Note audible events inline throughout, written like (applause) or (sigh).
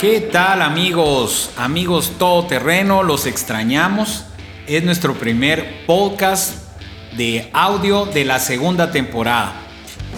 ¿qué tal amigos? Amigos todoterreno, los extrañamos. Es nuestro primer podcast de audio de la segunda temporada.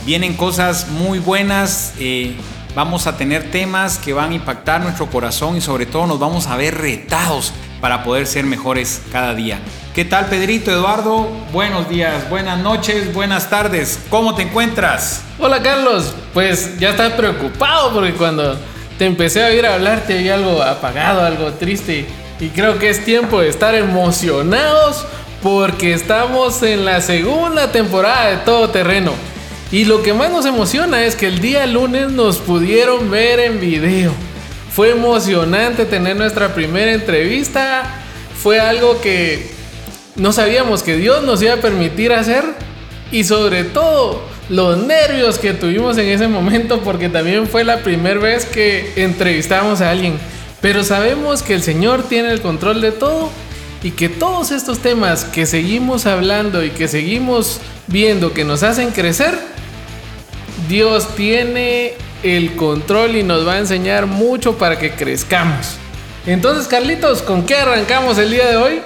Vienen cosas muy buenas, eh, vamos a tener temas que van a impactar nuestro corazón y sobre todo nos vamos a ver retados para poder ser mejores cada día. ¿Qué tal Pedrito, Eduardo? Buenos días, buenas noches, buenas tardes. ¿Cómo te encuentras? Hola Carlos, pues ya estás preocupado porque cuando te empecé a oír hablar te había algo apagado, algo triste. Y creo que es tiempo de estar emocionados porque estamos en la segunda temporada de Todo Terreno. Y lo que más nos emociona es que el día lunes nos pudieron ver en video. Fue emocionante tener nuestra primera entrevista. Fue algo que no sabíamos que Dios nos iba a permitir hacer. Y sobre todo los nervios que tuvimos en ese momento porque también fue la primera vez que entrevistamos a alguien. Pero sabemos que el Señor tiene el control de todo y que todos estos temas que seguimos hablando y que seguimos viendo que nos hacen crecer, Dios tiene el control y nos va a enseñar mucho para que crezcamos. Entonces, Carlitos, ¿con qué arrancamos el día de hoy?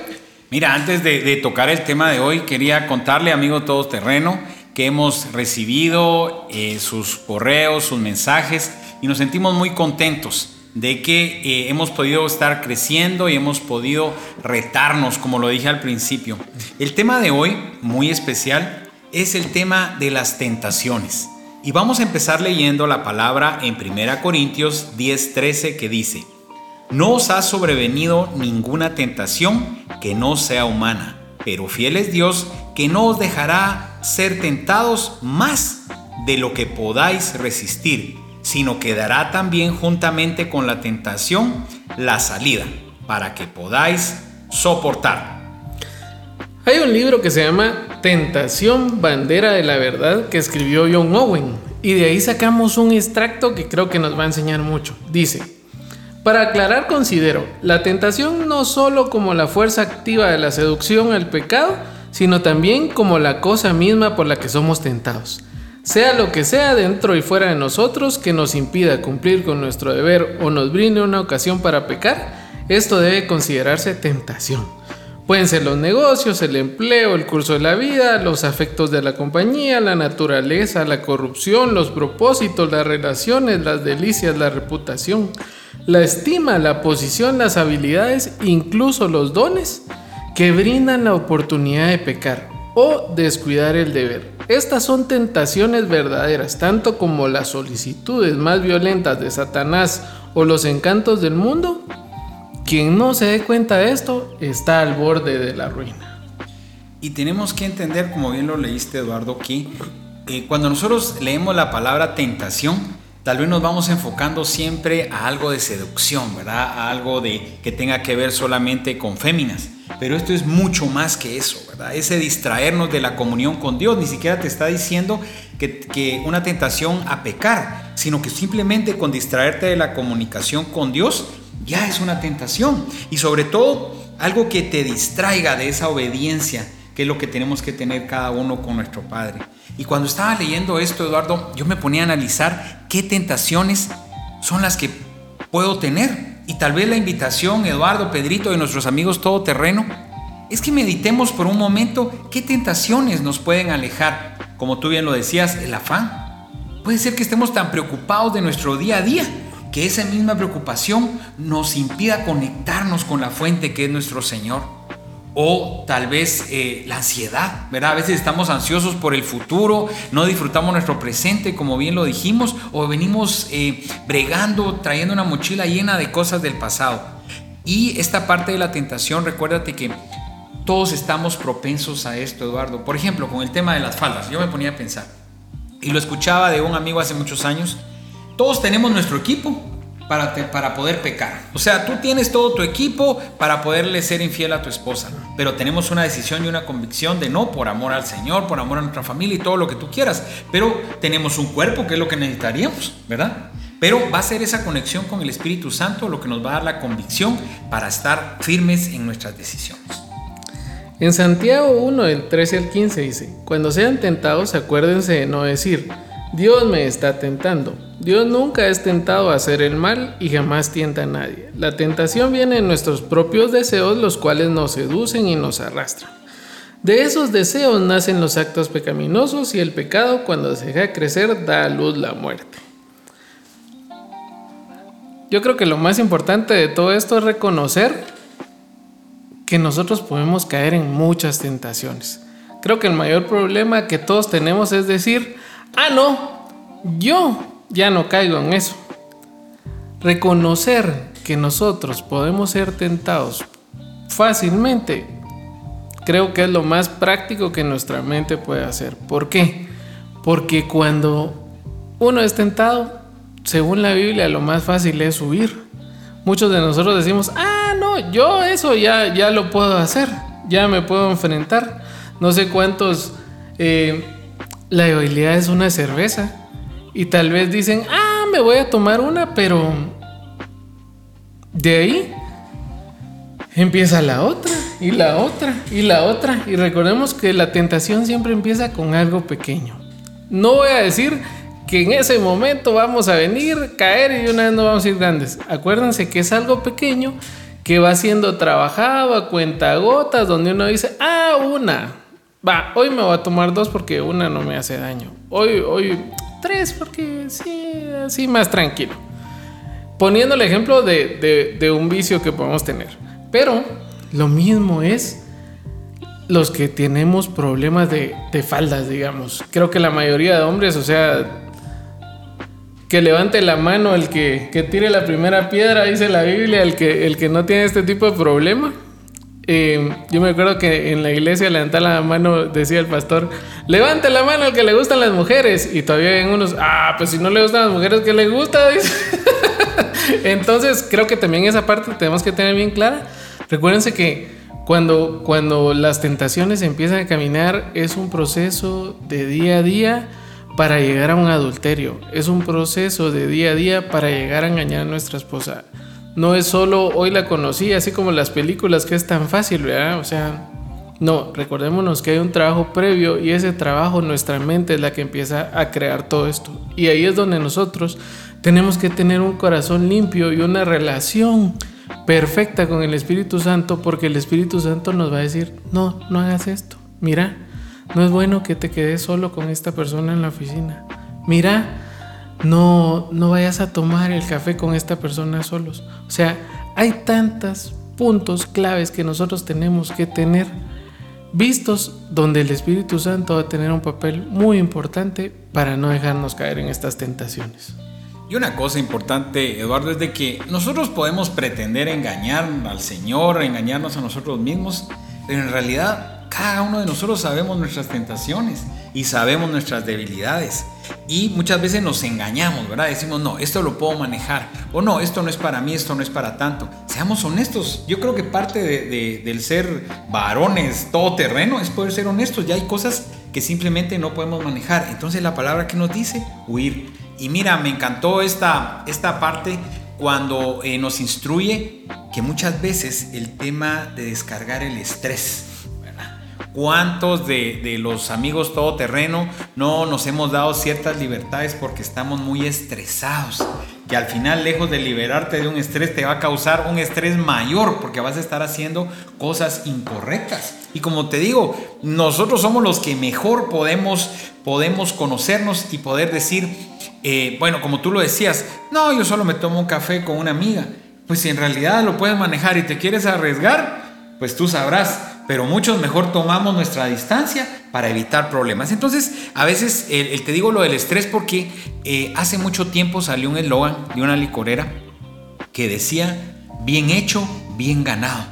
Mira, antes de, tocar el tema de hoy, quería contarle, amigo todoterreno, que hemos recibido eh, sus correos, sus mensajes y nos sentimos muy contentos de que eh, hemos podido estar creciendo y hemos podido retarnos, como lo dije al principio. El tema de hoy, muy especial, es el tema de las tentaciones. Y vamos a empezar leyendo la palabra en 1 Corintios 10:13 que dice, No os ha sobrevenido ninguna tentación que no sea humana, pero fiel es Dios que no os dejará ser tentados más de lo que podáis resistir sino que dará también juntamente con la tentación la salida, para que podáis soportar. Hay un libro que se llama Tentación, Bandera de la Verdad, que escribió John Owen, y de ahí sacamos un extracto que creo que nos va a enseñar mucho. Dice, para aclarar considero la tentación no solo como la fuerza activa de la seducción al pecado, sino también como la cosa misma por la que somos tentados sea lo que sea dentro y fuera de nosotros que nos impida cumplir con nuestro deber o nos brinde una ocasión para pecar, esto debe considerarse tentación. Pueden ser los negocios, el empleo, el curso de la vida, los afectos de la compañía, la naturaleza, la corrupción, los propósitos, las relaciones, las delicias, la reputación, la estima, la posición, las habilidades, incluso los dones que brindan la oportunidad de pecar o descuidar el deber. Estas son tentaciones verdaderas, tanto como las solicitudes más violentas de Satanás o los encantos del mundo. Quien no se dé cuenta de esto está al borde de la ruina. Y tenemos que entender, como bien lo leíste Eduardo, que eh, cuando nosotros leemos la palabra tentación, tal vez nos vamos enfocando siempre a algo de seducción, ¿verdad? A algo de que tenga que ver solamente con féminas. Pero esto es mucho más que eso, ¿verdad? Ese distraernos de la comunión con Dios. Ni siquiera te está diciendo que, que, una tentación a pecar, sino que simplemente con distraerte de la comunicación con Dios ya es una tentación. Y sobre todo, algo que te distraiga de esa obediencia, que es lo que tenemos que tener cada uno con nuestro Padre. Y cuando estaba leyendo esto, Eduardo, yo me ponía a analizar qué tentaciones son las que puedo tener y tal vez la invitación, Eduardo, Pedrito, de nuestros amigos todoterreno, es que meditemos por un momento qué tentaciones nos pueden alejar. Como tú bien lo decías, el afán. Puede ser que estemos tan preocupados de nuestro día a día que esa misma preocupación nos impida conectarnos con la fuente que es nuestro Señor o tal vez eh, la ansiedad, ¿verdad? A veces estamos ansiosos por el futuro, no disfrutamos nuestro presente, como bien lo dijimos, o venimos eh, bregando, trayendo una mochila llena de cosas del pasado. Y esta parte de la tentación, recuérdate que todos estamos propensos a esto, Eduardo. Por ejemplo, con el tema de las faldas, yo me ponía a pensar, y lo escuchaba de un amigo hace muchos años, todos tenemos nuestro equipo, para, para poder pecar. O sea, tú tienes todo tu equipo para poderle ser infiel a tu esposa, pero tenemos una decisión y una convicción de no por amor al Señor, por amor a nuestra familia y todo lo que tú quieras, pero tenemos un cuerpo que es lo que necesitaríamos, ¿verdad? Pero va a ser esa conexión con el Espíritu Santo lo que nos va a dar la convicción para estar firmes en nuestras decisiones. En Santiago 1, del 13 al 15 dice, cuando sean tentados acuérdense de no decir, Dios me está tentando Dios nunca es tentado a hacer el mal y jamás tienta a nadie. La tentación viene en nuestros propios deseos, los cuales nos seducen y nos arrastran. De esos deseos nacen los actos pecaminosos y el pecado cuando se deja crecer da a luz la muerte. Yo creo que lo más importante de todo esto es reconocer que nosotros podemos caer en muchas tentaciones. Creo que el mayor problema que todos tenemos es decir, ah, no, yo ya no caigo en eso. Reconocer que nosotros podemos ser tentados fácilmente, creo que es lo más práctico que nuestra mente puede hacer. ¿Por qué? Porque cuando uno es tentado, según la Biblia, lo más fácil es huir. Muchos de nosotros decimos, ah, no, yo eso ya, ya lo puedo hacer, ya me puedo enfrentar. No sé cuántos, eh, la debilidad es una cerveza. Y tal vez dicen, ah, me voy a tomar una, pero de ahí empieza la otra y la otra y la otra. Y recordemos que la tentación siempre empieza con algo pequeño. No voy a decir que en ese momento vamos a venir, caer y una vez no vamos a ir grandes. Acuérdense que es algo pequeño que va siendo trabajado a cuenta gotas, donde uno dice, ah, una. Va, hoy me voy a tomar dos porque una no me hace daño. Hoy, hoy, tres porque sí, así más tranquilo. Poniendo el ejemplo de, de un vicio que podemos tener. Pero lo mismo es los que tenemos problemas de, de, faldas, digamos. Creo que la mayoría de hombres, o sea, que levante la mano el que, que, tire la primera piedra, dice la Biblia, el que, el que no tiene este tipo de problema. Eh, yo me acuerdo que en la iglesia levantar la mano, decía el pastor, levante la mano al que le gustan las mujeres. Y todavía hay unos, ah, pues si no le gustan las mujeres, ¿qué le gusta? (laughs) Entonces creo que también esa parte tenemos que tener bien clara. Recuérdense que cuando, cuando las tentaciones empiezan a caminar es un proceso de día a día para llegar a un adulterio. Es un proceso de día a día para llegar a engañar a nuestra esposa. No es solo hoy la conocí, así como las películas que es tan fácil, ¿verdad? O sea, no, recordémonos que hay un trabajo previo y ese trabajo nuestra mente es la que empieza a crear todo esto. Y ahí es donde nosotros tenemos que tener un corazón limpio y una relación perfecta con el Espíritu Santo porque el Espíritu Santo nos va a decir, no, no hagas esto. Mira, no es bueno que te quedes solo con esta persona en la oficina. Mira, no, no vayas a tomar el café con esta persona solos. O sea, hay tantos puntos claves que nosotros tenemos que tener vistos donde el Espíritu Santo va a tener un papel muy importante para no dejarnos caer en estas tentaciones. Y una cosa importante, Eduardo, es de que nosotros podemos pretender engañar al Señor, engañarnos a nosotros mismos, pero en realidad cada uno de nosotros sabemos nuestras tentaciones y sabemos nuestras debilidades. Y muchas veces nos engañamos, ¿verdad? Decimos, no, esto lo puedo manejar. O no, esto no es para mí, esto no es para tanto. Seamos honestos. Yo creo que parte del ser varones todoterreno es poder ser honestos. Ya hay cosas que simplemente no podemos manejar. Entonces la palabra que nos dice, huir. Y mira, me encantó esta, esta parte cuando eh, nos instruye que muchas veces el tema de descargar el estrés ¿Cuántos de, los amigos todoterreno no nos hemos dado ciertas libertades porque estamos muy estresados? Que al final, lejos de liberarte de un estrés, te va a causar un estrés mayor porque vas a estar haciendo cosas incorrectas. Y como te digo, nosotros somos los que mejor podemos, podemos conocernos y poder decir, eh, bueno, como tú lo decías, no, yo solo me tomo un café con una amiga. Pues si en realidad lo puedes manejar y te quieres arriesgar, pues tú sabrás pero muchos mejor tomamos nuestra distancia para evitar problemas. Entonces, a veces el, te digo lo del estrés porque eh, hace mucho tiempo salió un eslogan de una licorera que decía, bien hecho, bien ganado,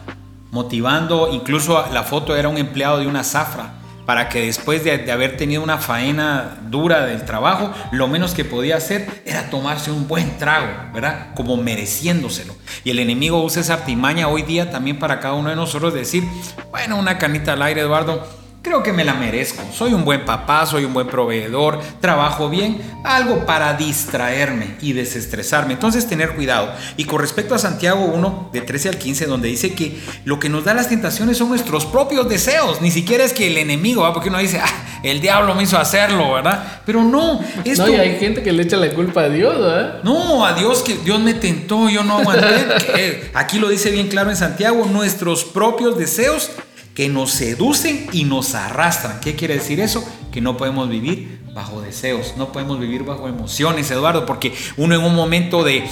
motivando, incluso la foto era un empleado de una zafra para que después de, haber tenido una faena dura del trabajo, lo menos que podía hacer era tomarse un buen trago, ¿verdad? Como mereciéndoselo. Y el enemigo usa esa artimaña hoy día también para cada uno de nosotros decir, bueno, una canita al aire, Eduardo, Creo que me la merezco. Soy un buen papá, soy un buen proveedor, trabajo bien, algo para distraerme y desestresarme. Entonces tener cuidado. Y con respecto a Santiago 1, de 13 al 15, donde dice que lo que nos da las tentaciones son nuestros propios deseos, ni siquiera es que el enemigo, porque uno dice, ah, el diablo me hizo hacerlo, ¿verdad? Pero no. Esto, no, y hay gente que le echa la culpa a Dios, ¿verdad? No, a Dios que Dios me tentó, yo no aguanté. (laughs) Aquí lo dice bien claro en Santiago, nuestros propios deseos que nos seducen y nos arrastran. ¿Qué quiere decir eso? Que no podemos vivir bajo deseos, no podemos vivir bajo emociones, Eduardo, porque uno en un momento de,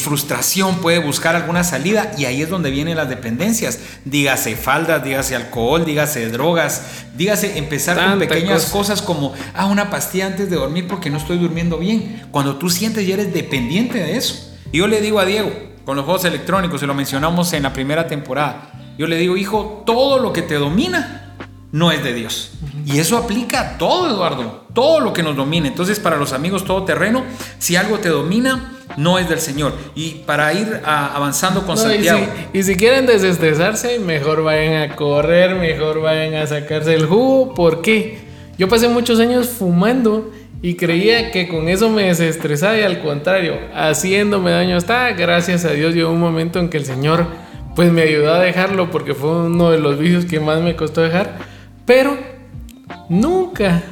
frustración puede buscar alguna salida y ahí es donde vienen las dependencias. Dígase faldas, dígase alcohol, dígase drogas, dígase empezar con pequeñas cosas como, ah, una pastilla antes de dormir porque no estoy durmiendo bien. Cuando tú sientes y eres dependiente de eso. Y yo le digo a Diego, con los juegos electrónicos, y lo mencionamos en la primera temporada, yo le digo, hijo, todo lo que te domina no es de Dios. Y eso aplica a todo, Eduardo, todo lo que nos domina. Entonces, para los amigos todoterreno, si algo te domina, no es del Señor. Y para ir avanzando con Santiago. Y si, quieren desestresarse, mejor vayan a correr, mejor vayan a sacarse el jugo. ¿Por qué? Yo pasé muchos años fumando y creía que con eso me desestresaba y al contrario, haciéndome daño hasta gracias a Dios llegó un momento en que el Señor pues me ayudó a dejarlo porque fue uno de los vicios que más me costó dejar. Pero nunca,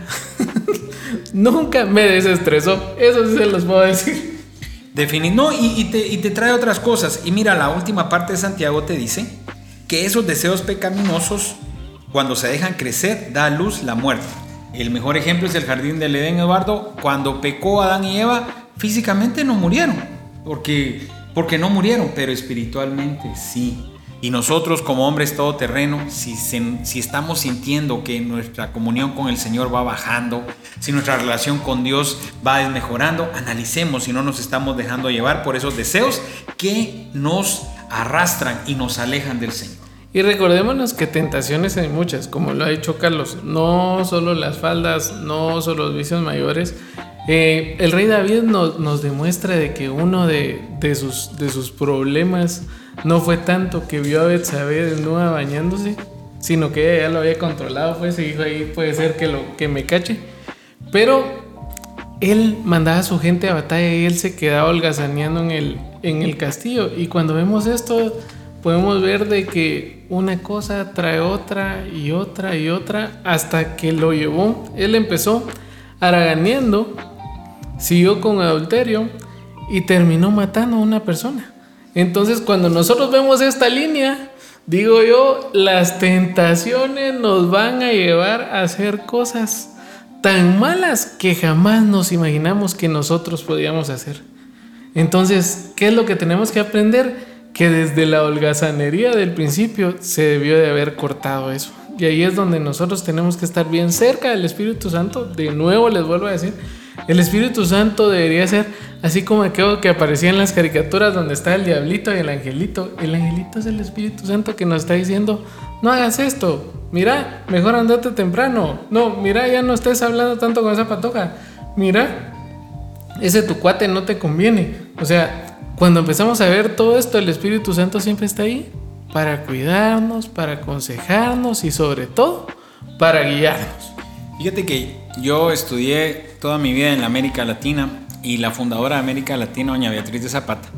(laughs) nunca me desestresó. Eso sí se los puedo decir. Definir, no, y, te, y te trae otras cosas. Y mira, la última parte de Santiago te dice que esos deseos pecaminosos, cuando se dejan crecer, da a luz la muerte. El mejor ejemplo es el jardín del Edén, Eduardo. Cuando pecó Adán y Eva, físicamente no murieron, porque porque no murieron, pero espiritualmente sí. Y nosotros como hombres todoterreno, si, si estamos sintiendo que nuestra comunión con el Señor va bajando, si nuestra relación con Dios va desmejorando, analicemos si no nos estamos dejando llevar por esos deseos que nos arrastran y nos alejan del Señor. Y recordémonos que tentaciones hay muchas, como lo ha dicho Carlos, no solo las faldas, no solo los vicios mayores, eh, el rey David nos, demuestra de que uno de, sus, problemas no fue tanto que vio a Betsabé desnuda bañándose, sino que ella ya lo había controlado, pues, y dijo ahí puede ser que, lo, que me cache. Pero él mandaba a su gente a batalla y él se quedaba holgazaneando en el, en el castillo. Y cuando vemos esto, podemos ver de que una cosa trae otra y otra y otra hasta que lo llevó. Él empezó haraganeando siguió con adulterio y terminó matando a una persona. Entonces cuando nosotros vemos esta línea, digo yo, las tentaciones nos van a llevar a hacer cosas tan malas que jamás nos imaginamos que nosotros podíamos hacer. Entonces, ¿qué es lo que tenemos que aprender? Que desde la holgazanería del principio se debió de haber cortado eso. Y ahí es donde nosotros tenemos que estar bien cerca del Espíritu Santo. De nuevo les vuelvo a decir, el Espíritu Santo debería ser así como aquello que aparecía en las caricaturas donde está el diablito y el angelito. El angelito es el Espíritu Santo que nos está diciendo, no hagas esto, mira, mejor andate temprano. No, mira, ya no estés hablando tanto con esa patoja. Mira, ese tu cuate no te conviene. O sea, cuando empezamos a ver todo esto, el Espíritu Santo siempre está ahí para cuidarnos, para aconsejarnos y sobre todo para guiarnos. Fíjate que yo estudié toda mi vida en la América Latina y la fundadora de América Latina, doña Beatriz de Zapata,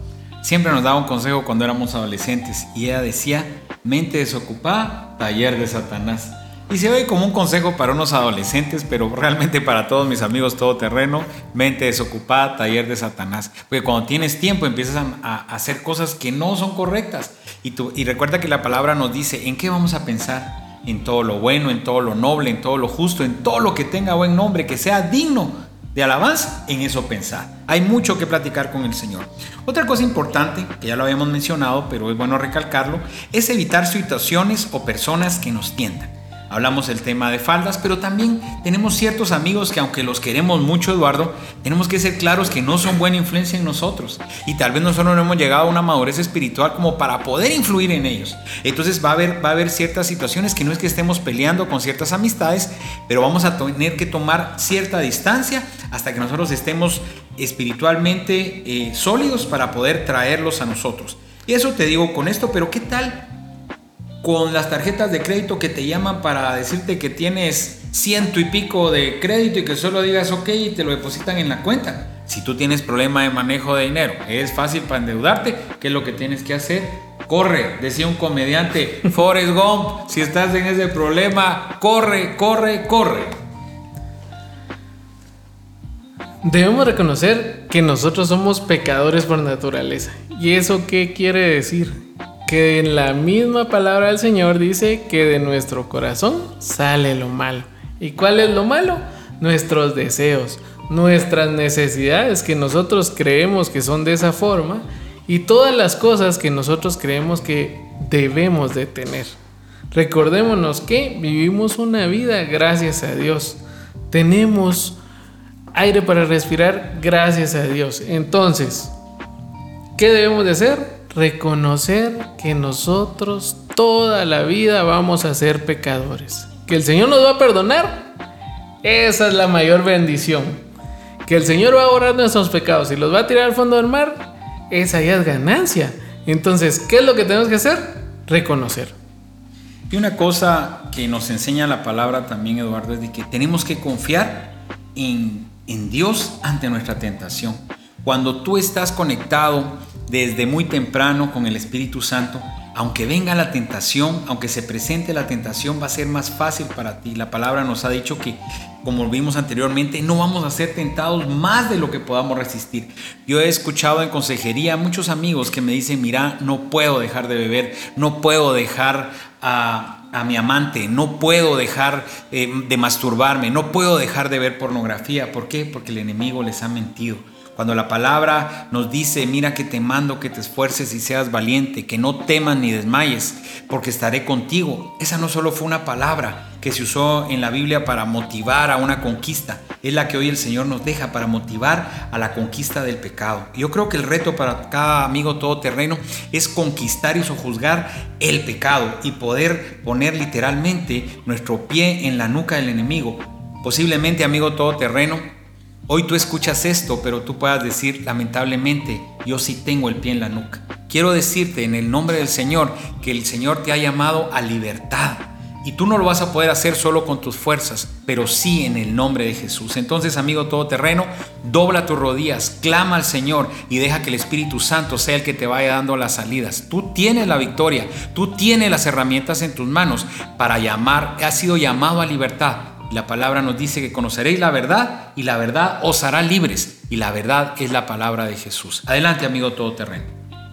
siempre nos daba un consejo cuando éramos adolescentes y ella decía, mente desocupada, taller de Satanás. Y se ve como un consejo para unos adolescentes, pero realmente para todos mis amigos todoterreno, mente desocupada, taller de Satanás. Porque cuando tienes tiempo empiezas a, hacer cosas que no son correctas. Y, tú, y recuerda que la palabra nos dice, ¿en qué vamos a pensar? En todo lo bueno, en todo lo noble, en todo lo justo, en todo lo que tenga buen nombre, que sea digno de alabanza, en eso pensar. Hay mucho que platicar con el Señor. Otra cosa importante, que ya lo habíamos mencionado, pero es bueno recalcarlo, es evitar situaciones o personas que nos tientan. Hablamos del tema de faldas, pero también tenemos ciertos amigos que aunque los queremos mucho, Eduardo, tenemos que ser claros que no son buena influencia en nosotros. Y tal vez nosotros no hemos llegado a una madurez espiritual como para poder influir en ellos. Entonces va a haber, va a haber ciertas situaciones que no es que estemos peleando con ciertas amistades, pero vamos a tener que tomar cierta distancia hasta que nosotros estemos espiritualmente eh, sólidos para poder traerlos a nosotros. Y eso te digo con esto, pero ¿qué tal con las tarjetas de crédito que te llaman para decirte que tienes ciento y pico de crédito y que solo digas ok y te lo depositan en la cuenta. Si tú tienes problema de manejo de dinero, es fácil para endeudarte, ¿qué es lo que tienes que hacer? Corre, decía un comediante, (laughs) Forrest Gump, si estás en ese problema, corre, corre, corre. Debemos reconocer que nosotros somos pecadores por naturaleza. ¿Y eso qué quiere decir? Que en la misma palabra del Señor dice que de nuestro corazón sale lo malo. ¿Y cuál es lo malo? Nuestros deseos, nuestras necesidades que nosotros creemos que son de esa forma y todas las cosas que nosotros creemos que debemos de tener. Recordémonos que vivimos una vida gracias a Dios. Tenemos aire para respirar gracias a Dios. Entonces, ¿qué debemos de hacer? Reconocer que nosotros toda la vida vamos a ser pecadores. Que el Señor nos va a perdonar. Esa es la mayor bendición. Que el Señor va a borrar nuestros pecados y los va a tirar al fondo del mar esa ya es ganancia. Entonces, ¿qué es lo que tenemos que hacer? Reconocer. Y una cosa que nos enseña la palabra también, Eduardo, es de que tenemos que confiar en, en Dios ante nuestra tentación. Cuando tú estás conectado desde muy temprano con el Espíritu Santo, aunque venga la tentación, aunque se presente la tentación, va a ser más fácil para ti. La palabra nos ha dicho que, como vimos anteriormente, no vamos a ser tentados más de lo que podamos resistir. Yo he escuchado en consejería muchos amigos que me dicen, mira, no puedo dejar de beber, no puedo dejar a, mi amante, no puedo dejar eh, de masturbarme, no puedo dejar de ver pornografía. ¿Por qué? Porque el enemigo les ha mentido. Cuando la palabra nos dice, mira que te mando que te esfuerces y seas valiente, que no temas ni desmayes, porque estaré contigo. Esa no solo fue una palabra que se usó en la Biblia para motivar a una conquista, es la que hoy el Señor nos deja para motivar a la conquista del pecado. Yo creo que el reto para cada amigo todoterreno es conquistar y sojuzgar el pecado y poder poner literalmente nuestro pie en la nuca del enemigo. Posiblemente, amigo todoterreno, Hoy tú escuchas esto, pero tú puedas decir, lamentablemente, yo sí tengo el pie en la nuca. Quiero decirte en el nombre del Señor que el Señor te ha llamado a libertad. Y tú no lo vas a poder hacer solo con tus fuerzas, pero sí en el nombre de Jesús. Entonces, amigo todoterreno, dobla tus rodillas, clama al Señor y deja que el Espíritu Santo sea el que te vaya dando las salidas. Tú tienes la victoria, tú tienes las herramientas en tus manos para llamar, has sido llamado a libertad. La palabra nos dice que conoceréis la verdad y la verdad os hará libres. Y la verdad es la palabra de Jesús. Adelante, amigo todoterreno.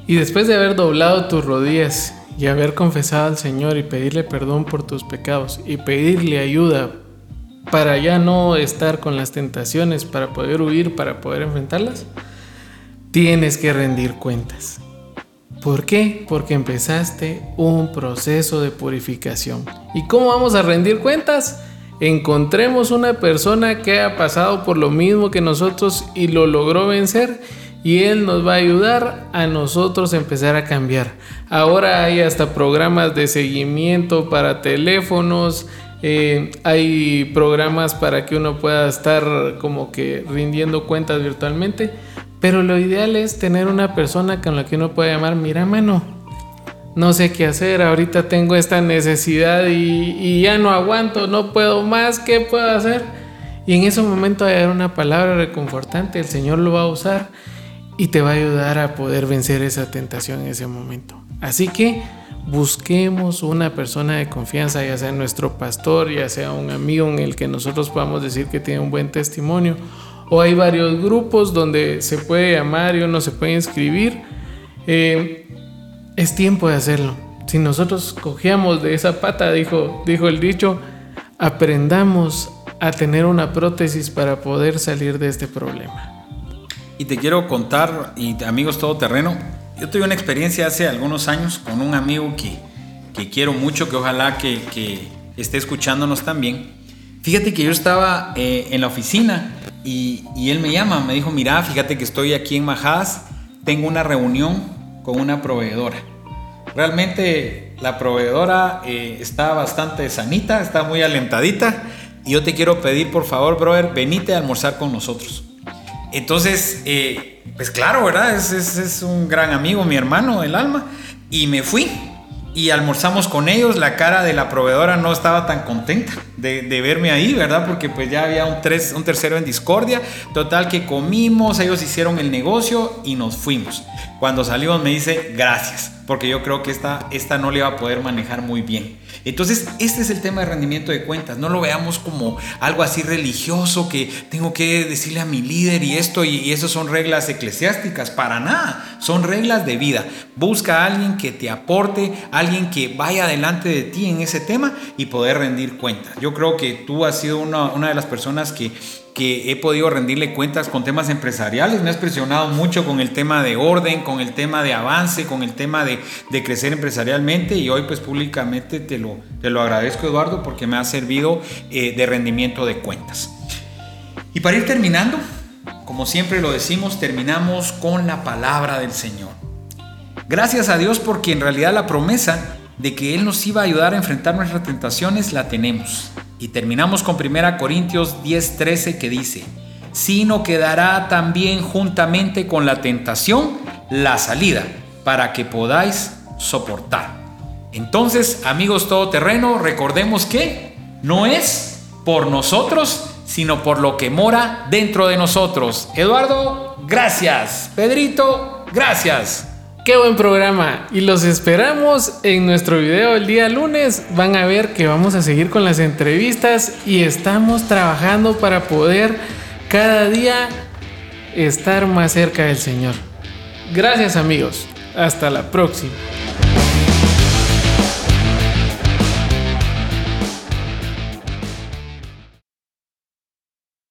Y después de haber doblado tus rodillas y haber confesado al Señor y pedirle perdón por tus pecados y pedirle ayuda para ya no estar con las tentaciones, para poder huir, para poder enfrentarlas, tienes que rendir cuentas. ¿Por qué? Porque empezaste un proceso de purificación. ¿Y cómo vamos a rendir cuentas? Encontremos una persona que ha pasado por lo mismo que nosotros y lo logró vencer y Él nos va a ayudar a nosotros a empezar a cambiar. Ahora hay hasta programas de seguimiento para teléfonos, eh, hay programas para que uno pueda estar como que rindiendo cuentas virtualmente, pero lo ideal es tener una persona con la que uno pueda llamar, mira mano, no sé qué hacer, ahorita tengo esta necesidad y, ya no aguanto, no puedo más, ¿qué puedo hacer? Y en ese momento hay una palabra reconfortante, el Señor lo va a usar y te va a ayudar a poder vencer esa tentación en ese momento. Así que busquemos una persona de confianza, ya sea nuestro pastor, ya sea un amigo en el que nosotros podamos decir que tiene un buen testimonio, o hay varios grupos donde se puede llamar y uno se puede inscribir. Eh, es tiempo de hacerlo. Si nosotros cogíamos de esa pata, dijo, dijo el dicho, aprendamos a tener una prótesis para poder salir de este problema. Y te quiero contar, y amigos todoterreno, yo tuve una experiencia hace algunos años con un amigo que, que quiero mucho, que ojalá que, que, esté escuchándonos también. Fíjate que yo estaba eh, en la oficina y, y, él me llama, me dijo, mira, fíjate que estoy aquí en Majadas, tengo una reunión con una proveedora. Realmente la proveedora eh, está bastante sanita, está muy alentadita. Y yo te quiero pedir, por favor, brother, venite a almorzar con nosotros. Entonces, eh, pues claro, ¿verdad? Es, es, es, un gran amigo, mi hermano, el alma. Y me fui. y almorzamos con ellos. La cara de la proveedora no estaba tan contenta de, verme ahí, ¿verdad? Porque pues ya había un, tres, un tercero en discordia. Total que comimos, ellos hicieron el negocio y nos fuimos. Cuando salimos me dice gracias, porque yo creo que esta, esta no le iba a poder manejar muy bien. Entonces, este es el tema de rendimiento de cuentas. No lo veamos como algo así religioso que tengo que decirle a mi líder y esto y, y eso son reglas eclesiásticas. Para nada, son reglas de vida. Busca a alguien que te aporte, alguien que vaya delante de ti en ese tema y poder rendir cuentas. Yo creo que tú has sido una, una de las personas que que he podido rendirle cuentas con temas empresariales. Me has presionado mucho con el tema de orden, con el tema de avance, con el tema de, crecer empresarialmente y hoy pues públicamente te lo, te lo agradezco Eduardo porque me ha servido eh, de rendimiento de cuentas. Y para ir terminando, como siempre lo decimos, terminamos con la palabra del Señor. Gracias a Dios porque en realidad la promesa de que Él nos iba a ayudar a enfrentar nuestras tentaciones la tenemos. Y terminamos con 1 Corintios 10:13 que dice, sino quedará también juntamente con la tentación la salida, para que podáis soportar. Entonces, amigos todoterreno, recordemos que no es por nosotros, sino por lo que mora dentro de nosotros. Eduardo, gracias. Pedrito, gracias. Qué buen programa y los esperamos en nuestro video el día lunes. Van a ver que vamos a seguir con las entrevistas y estamos trabajando para poder cada día estar más cerca del Señor. Gracias amigos. Hasta la próxima.